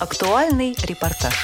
Актуальный репортаж.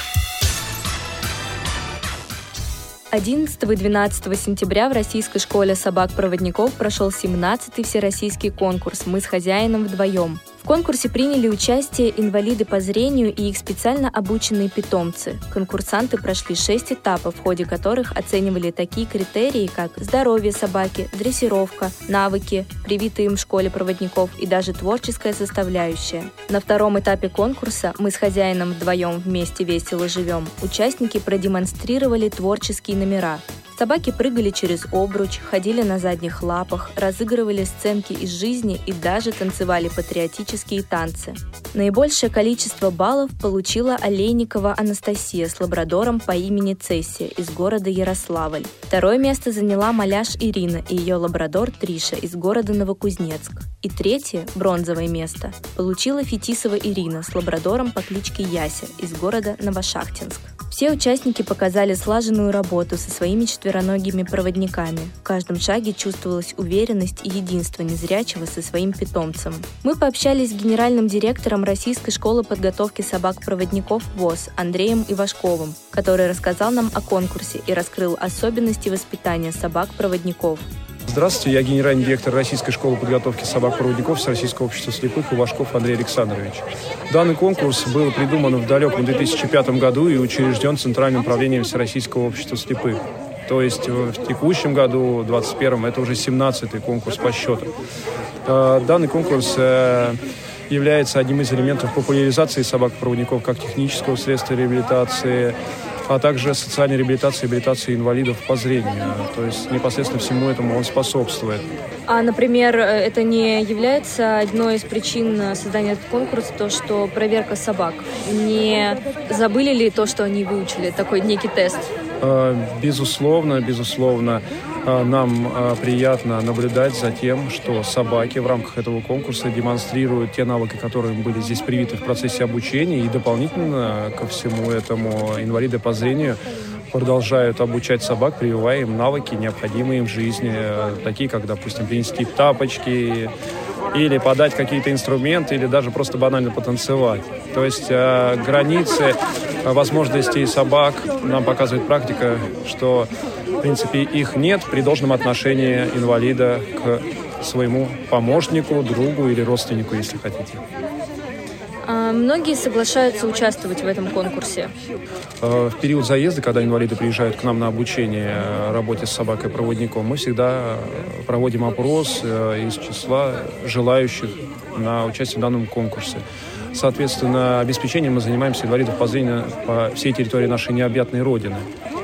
11 и 12 сентября в Российской школе собак-проводников прошел 17-й всероссийский конкурс «Мы с хозяином вдвоем». В конкурсе приняли участие инвалиды по зрению и их специально обученные питомцы. Конкурсанты прошли шесть этапов, в ходе которых оценивали такие критерии, как здоровье собаки, дрессировка, навыки, привитые им в школе проводников и даже творческая составляющая. На втором этапе конкурса «Мы с хозяином вдвоем вместе весело живем» участники продемонстрировали творческие номера. Собаки прыгали через обруч, ходили на задних лапах, разыгрывали сценки из жизни и даже танцевали патриотические танцы. Наибольшее количество баллов получила Олейникова Анастасия с лабрадором по имени Цессия из города Ярославль. Второе место заняла маляш Ирина и ее лабрадор Триша из города Новокузнецк. И третье, бронзовое место, получила Фетисова Ирина с лабрадором по кличке Яся из города Новошахтинск. Все участники показали слаженную работу со своими четвероногими проводниками. В каждом шаге чувствовалась уверенность и единство незрячего со своим питомцем. Мы пообщались с генеральным директором Российской школы подготовки собак-проводников ВОЗ Андреем Ивашковым, который рассказал нам о конкурсе и раскрыл особенности воспитания собак-проводников. Здравствуйте, я генеральный директор Российской школы подготовки собак-проводников с Российского общества слепых Ивашков Андрей Александрович. Данный конкурс был придуман в далеком 2005 году и учрежден Центральным управлением Всероссийского общества слепых. То есть в текущем году, 2021, это уже 17-й конкурс по счету. Э, данный конкурс э, является одним из элементов популяризации собак-проводников как технического средства реабилитации, а также социальной реабилитации и реабилитации инвалидов по зрению. То есть непосредственно всему этому он способствует. А, например, это не является одной из причин создания этого конкурса, то, что проверка собак. Не забыли ли то, что они выучили, такой некий тест? А, безусловно, безусловно. А, нам а, приятно наблюдать за тем, что собаки в рамках этого конкурса демонстрируют те навыки, которые были здесь привиты в процессе обучения, и дополнительно ко всему этому инвалиды по зрению продолжают обучать собак, прививая им навыки, необходимые им в жизни, такие как, допустим, принести тапочки, или подать какие-то инструменты, или даже просто банально потанцевать. То есть э, границы возможностей собак нам показывает практика, что в принципе, их нет при должном отношении инвалида к своему помощнику, другу или родственнику, если хотите. А многие соглашаются участвовать в этом конкурсе. А, в период заезда, когда инвалиды приезжают к нам на обучение э, работе с собакой-проводником, мы всегда проводим опрос э, из числа желающих на участие в данном конкурсе. Соответственно, обеспечением мы занимаемся инвалидов по зрению по всей территории нашей необъятной Родины.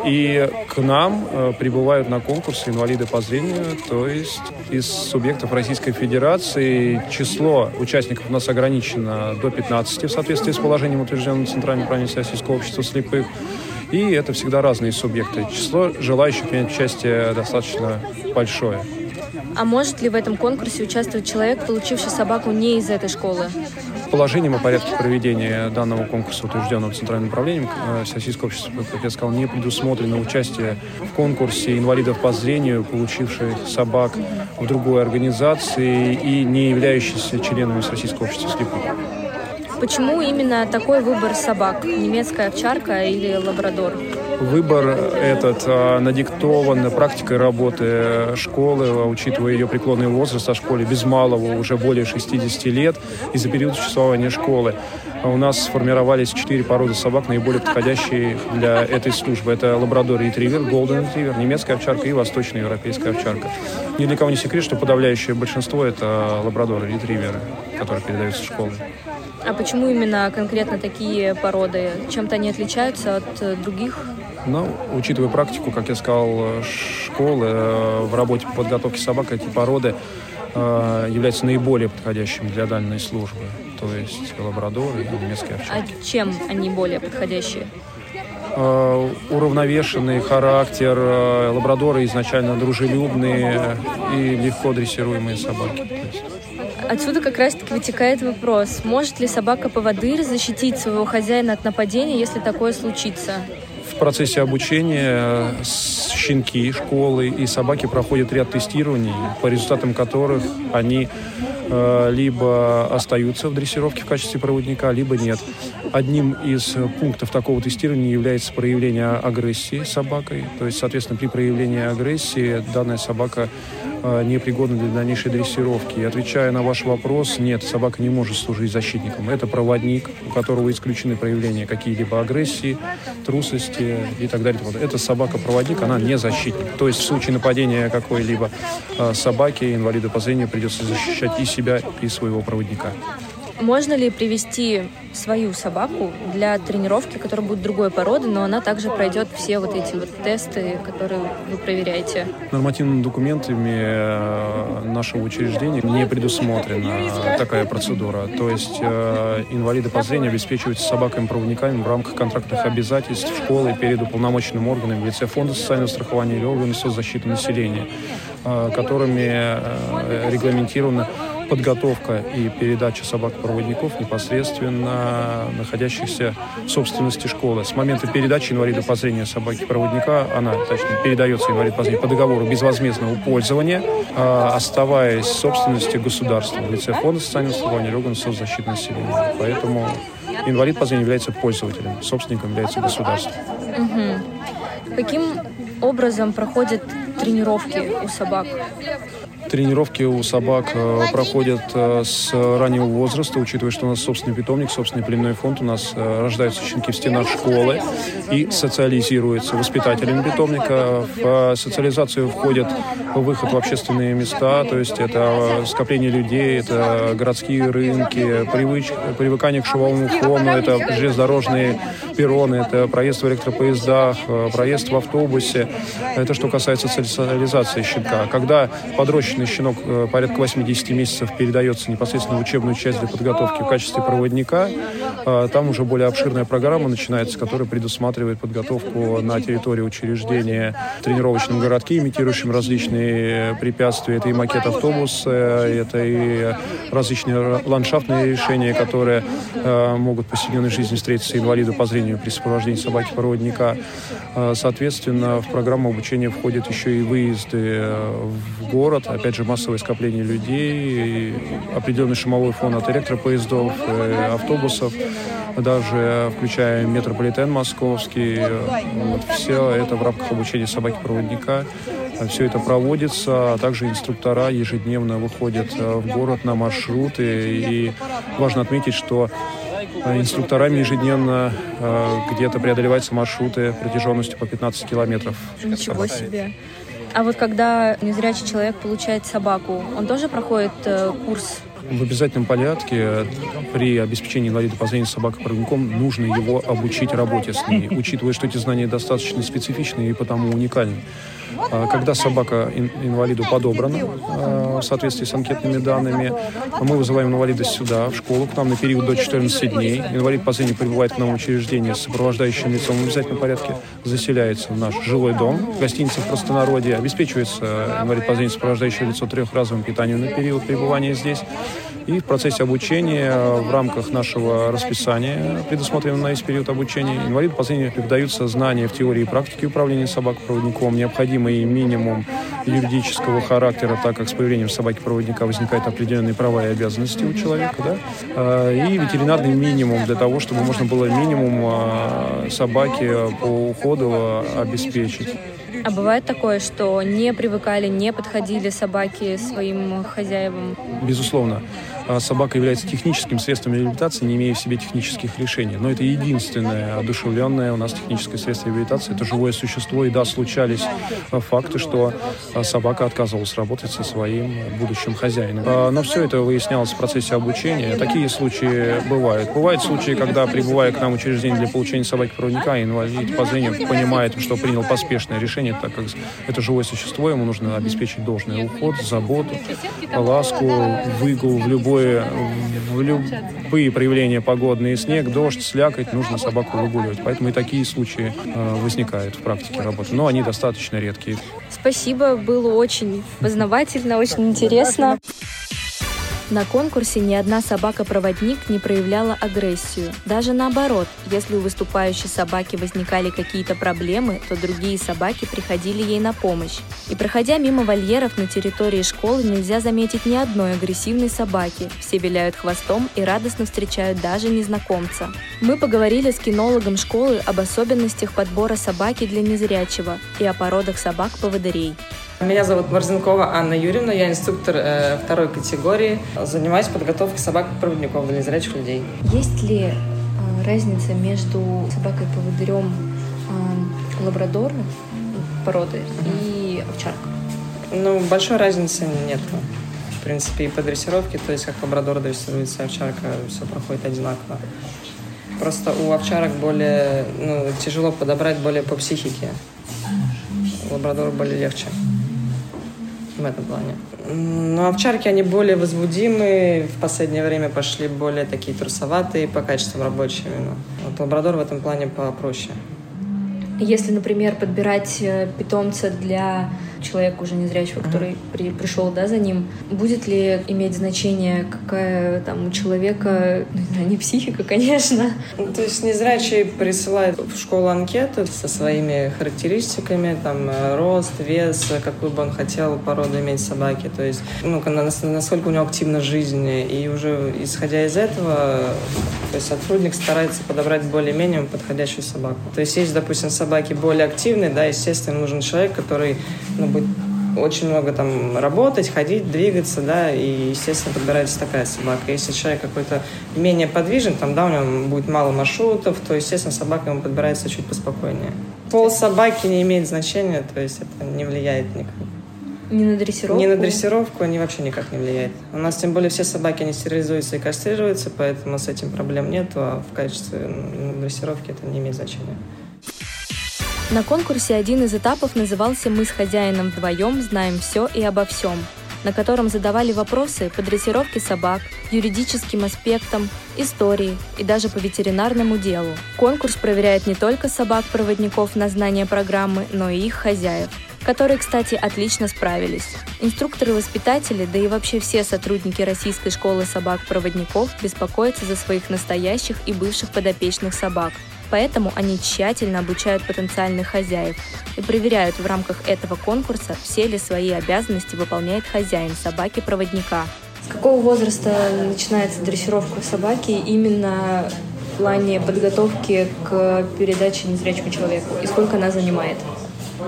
И к нам э, прибывают на конкурсы инвалиды по зрению, то есть из субъектов Российской Федерации число участников у нас ограничено до 15 в соответствии с положением, утвержденным Центральным правительством Российского общества слепых. И это всегда разные субъекты. Число желающих принять участие достаточно большое. А может ли в этом конкурсе участвовать человек, получивший собаку не из этой школы? Положением о порядке проведения данного конкурса, утвержденного Центральным управлением э, Всероссийского общества, как я сказал, не предусмотрено участие в конкурсе инвалидов по зрению, получивших собак в другой организации и не являющихся членами Всероссийского общества слепых. Почему именно такой выбор собак? Немецкая овчарка или лабрадор? Выбор этот а, надиктован практикой работы школы, а, учитывая ее преклонный возраст о школе без малого уже более 60 лет и за период существования школы. А у нас сформировались четыре породы собак, наиболее подходящие для этой службы. Это лабрадор ретривер, голден ретривер, немецкая овчарка и восточная европейская овчарка. Ни для кого не секрет, что подавляющее большинство это лабрадоры ретриверы, которые передаются в школы. А почему именно конкретно такие породы? Чем-то они отличаются от других? Ну, учитывая практику, как я сказал, школы э, в работе по подготовке собак, эти породы э, являются наиболее подходящими для данной службы. То есть лабрадоры и немецкие овчарки. А чем они более подходящие? Э, уравновешенный характер, лабрадоры изначально дружелюбные и легко дрессируемые собаки. Отсюда как раз-таки вытекает вопрос, может ли собака-поводырь защитить своего хозяина от нападения, если такое случится? процессе обучения щенки, школы и собаки проходят ряд тестирований, по результатам которых они либо остаются в дрессировке в качестве проводника, либо нет. Одним из пунктов такого тестирования является проявление агрессии собакой. То есть, соответственно, при проявлении агрессии данная собака Э, непригодны для дальнейшей дрессировки. И отвечая на ваш вопрос, нет, собака не может служить защитником. Это проводник, у которого исключены проявления какие-либо агрессии, трусости и так далее. Это собака-проводник, она не защитник. То есть в случае нападения какой-либо э, собаки, инвалида по зрению, придется защищать и себя, и своего проводника. Можно ли привести свою собаку для тренировки, которая будет другой породы, но она также пройдет все вот эти вот тесты, которые вы проверяете? Нормативными документами нашего учреждения не предусмотрена такая процедура. То есть инвалиды по зрению обеспечиваются собаками-проводниками в рамках контрактных обязательств школы перед уполномоченным органом в лице Фонда социального страхования или органа соцзащиты населения, э, которыми э, регламентировано подготовка и передача собак-проводников непосредственно находящихся в собственности школы. С момента передачи инвалида по зрению собаки-проводника, она, точнее, передается инвалид по зрению по договору безвозмездного пользования, а, оставаясь в собственности государства в лице Фонда социального страхования органа соцзащиты населения. Поэтому инвалид по зрению является пользователем, собственником является государство. Угу. Каким образом проходят тренировки у собак? Тренировки у собак э, проходят э, с раннего возраста, учитывая, что у нас собственный питомник, собственный племенной фонд, у нас э, рождаются щенки в стенах школы и социализируются воспитателями питомника. В социализацию входят выход в общественные места, то есть это скопление людей, это городские рынки, привыч, привыкание к шумовому фону, это железнодорожные перроны, это проезд в электропоездах, проезд в автобусе. Это что касается социализации щенка. Когда подрощенный Обычно щенок э, порядка 80 месяцев передается непосредственно в учебную часть для подготовки в качестве проводника. А, там уже более обширная программа начинается, которая предусматривает подготовку на территории учреждения в тренировочном городке, имитирующем различные препятствия. Это и макет автобуса, это и различные ландшафтные решения, которые э, могут в повседневной жизни встретиться инвалиду по зрению при сопровождении собаки-проводника. А, соответственно, в программу обучения входят еще и выезды э, в город, опять опять же, массовое скопление людей, определенный шумовой фон от электропоездов, э, автобусов, даже включая метрополитен московский. Вот, все это в рамках обучения собаки-проводника. Все это проводится, а также инструктора ежедневно выходят э, в город на маршруты. И важно отметить, что э, инструкторами ежедневно где-то преодолеваются маршруты протяженностью по 15 километров. Ничего себе. А вот когда незрячий человек получает собаку, он тоже проходит э, курс в обязательном порядке при обеспечении инвалида по зрению собакой-проводником нужно его обучить работе с ней, учитывая, что эти знания достаточно специфичны и потому уникальны. А, когда собака инвалиду подобрана а, в соответствии с анкетными данными, мы вызываем инвалида сюда, в школу, к нам на период до 14 дней. Инвалид по зрению прибывает к нам в учреждение с сопровождающим лицом в обязательном порядке, заселяется в наш жилой дом, гостиница в простонародье, обеспечивается инвалид по зрению сопровождающее лицо трехразовым питанием на период пребывания здесь. И в процессе обучения в рамках нашего расписания, предусмотренного на весь период обучения, инвалиду по зрению передаются знания в теории и практике управления собакой-проводником, необходимый минимум юридического характера, так как с появлением собаки-проводника возникают определенные права и обязанности у человека, да, а, и ветеринарный минимум для того, чтобы можно было минимум а, собаки по уходу обеспечить. А бывает такое, что не привыкали, не подходили собаки своим хозяевам? Безусловно. А собака является техническим средством реабилитации, не имея в себе технических решений. Но это единственное одушевленное у нас техническое средство реабилитации. Это живое существо. И да, случались а, факты, что а, собака отказывалась работать со своим будущим хозяином. Но все это выяснялось в процессе обучения. Такие случаи бывают. Бывают случаи, когда, прибывая к нам учреждение для получения собаки-проводника, инвалид по зрению понимает, что принял поспешное решение, так как это живое существо, ему нужно обеспечить должный уход, заботу, ласку, выгул в любой в любые проявления погодные, снег, дождь, слякоть, нужно собаку выгуливать. Поэтому и такие случаи э, возникают в практике работы. Но они достаточно редкие. Спасибо, было очень познавательно, очень интересно. На конкурсе ни одна собака-проводник не проявляла агрессию. Даже наоборот, если у выступающей собаки возникали какие-то проблемы, то другие собаки приходили ей на помощь. И проходя мимо вольеров на территории школы, нельзя заметить ни одной агрессивной собаки. Все виляют хвостом и радостно встречают даже незнакомца. Мы поговорили с кинологом школы об особенностях подбора собаки для незрячего и о породах собак-поводырей. Меня зовут Марзенкова Анна Юрьевна, я инструктор э, второй категории. Занимаюсь подготовкой собак-проводников для незрячих людей. Есть ли э, разница между собакой-поводырем э, лабрадора породы mm-hmm. и овчарка? Ну, большой разницы нет. В принципе, и по дрессировке, то есть как лабрадор дрессируется, овчарка, все проходит одинаково. Просто у овчарок более, ну, тяжело подобрать более по психике. Лабрадор более легче в этом плане. Но овчарки, они более возбудимые, в последнее время пошли более такие трусоватые по качествам рабочими. Ну, вот лабрадор в этом плане попроще. Если, например, подбирать э, питомца для человека уже незрячего, который при, пришел да, за ним, будет ли иметь значение, какая там у человека, ну, не знаю, не психика, конечно. Ну, то есть незрячий присылает в школу анкету со своими характеристиками, там, э, рост, вес, какую бы он хотел породу иметь собаки, то есть, ну, насколько у него активна жизнь, и уже исходя из этого, то есть сотрудник старается подобрать более-менее подходящую собаку. То есть есть, допустим, собаки более активные, да, естественно, нужен человек, который ну, будет очень много там работать, ходить, двигаться, да, и, естественно, подбирается такая собака. Если человек какой-то менее подвижен, там, да, у него будет мало маршрутов, то, естественно, собака ему подбирается чуть поспокойнее. Пол собаки не имеет значения, то есть это не влияет никак. Не на дрессировку? Не на дрессировку, они вообще никак не влияют. У нас, тем более, все собаки, они стерилизуются и кастрируются, поэтому с этим проблем нет, а в качестве дрессировки это не имеет значения. На конкурсе один из этапов назывался «Мы с хозяином вдвоем знаем все и обо всем», на котором задавали вопросы по дрессировке собак, юридическим аспектам, истории и даже по ветеринарному делу. Конкурс проверяет не только собак-проводников на знание программы, но и их хозяев которые, кстати, отлично справились. Инструкторы-воспитатели, да и вообще все сотрудники Российской школы собак-проводников беспокоятся за своих настоящих и бывших подопечных собак, Поэтому они тщательно обучают потенциальных хозяев и проверяют в рамках этого конкурса, все ли свои обязанности выполняет хозяин собаки-проводника. С какого возраста начинается дрессировка собаки именно в плане подготовки к передаче незрячему человеку? И сколько она занимает?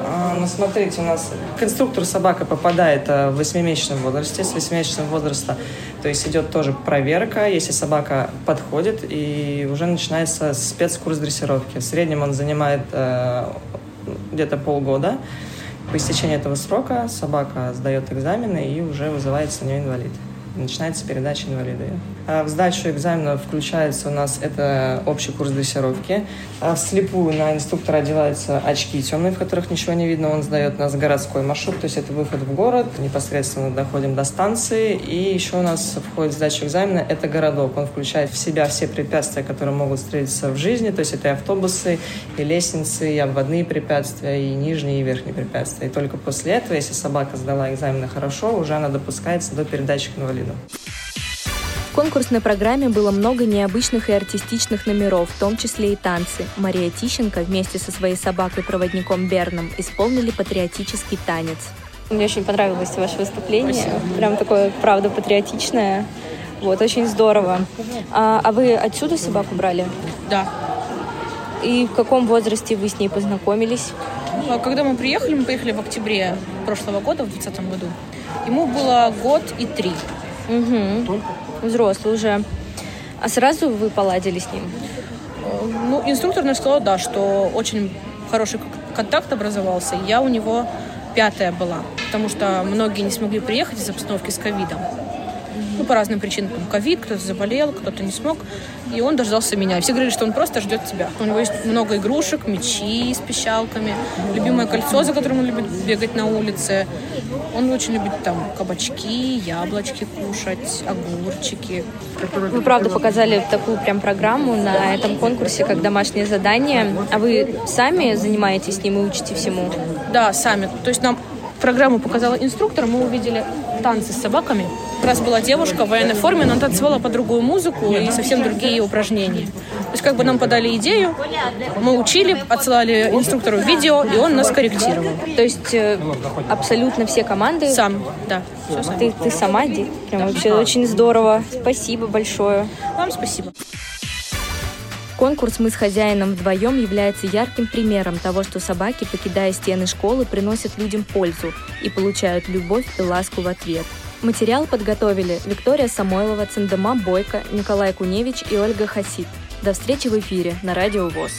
А, ну, смотрите, у нас к инструктору собака попадает э, в 8-месячном возрасте. С 8-месячного возраста, то есть идет тоже проверка, если собака подходит, и уже начинается спецкурс дрессировки. В среднем он занимает э, где-то полгода. По истечении этого срока собака сдает экзамены и уже вызывается на нее инвалид начинается передача инвалида. А в сдачу экзамена включается у нас это общий курс дрессировки. А вслепую на инструктора одеваются очки темные, в которых ничего не видно. Он сдает нас городской маршрут, то есть это выход в город. Непосредственно доходим до станции. И еще у нас входит в экзамена это городок. Он включает в себя все препятствия, которые могут встретиться в жизни. То есть это и автобусы, и лестницы, и обводные препятствия, и нижние, и верхние препятствия. И только после этого, если собака сдала экзамены хорошо, уже она допускается до передачи к инвалиду. В конкурсной программе было много необычных и артистичных номеров, в том числе и танцы. Мария Тищенко вместе со своей собакой-проводником Берном исполнили патриотический танец. Мне очень понравилось ваше выступление. Спасибо. Прям такое, правда, патриотичное. Вот, очень здорово. А, а вы отсюда собаку брали? Да. И в каком возрасте вы с ней познакомились? А, когда мы приехали, мы поехали в октябре прошлого года, в 2020 году. Ему было год и три. Угу. Взрослый уже. А сразу вы поладили с ним? Э, ну, инструктор мне сказал, да, что очень хороший контакт образовался. Я у него пятая была, потому что многие не смогли приехать из обстановки с ковидом. Ну, по разным причинам. Ковид, кто-то заболел, кто-то не смог. И он дождался меня. все говорили, что он просто ждет тебя. У него есть много игрушек, мечи с пищалками, любимое кольцо, за которым он любит бегать на улице. Он очень любит там кабачки, яблочки кушать, огурчики. Вы, правда, показали такую прям программу на этом конкурсе, как домашнее задание. А вы сами занимаетесь с ним и учите всему? Да, сами. То есть нам программу показала инструктор, мы увидели танцы с собаками. Как раз была девушка в военной форме, но она танцевала по другую музыку и совсем другие упражнения. То есть как бы нам подали идею, мы учили, отсылали инструктору видео, и он нас корректировал. То есть э, абсолютно все команды... Сам, да. Ты, ты сама, Ди? Прям вообще очень здорово. Спасибо большое. Вам спасибо. Конкурс «Мы с хозяином вдвоем» является ярким примером того, что собаки, покидая стены школы, приносят людям пользу и получают любовь и ласку в ответ. Материал подготовили Виктория Самойлова, Цендема Бойко, Николай Куневич и Ольга Хасид. До встречи в эфире на Радио ВОЗ.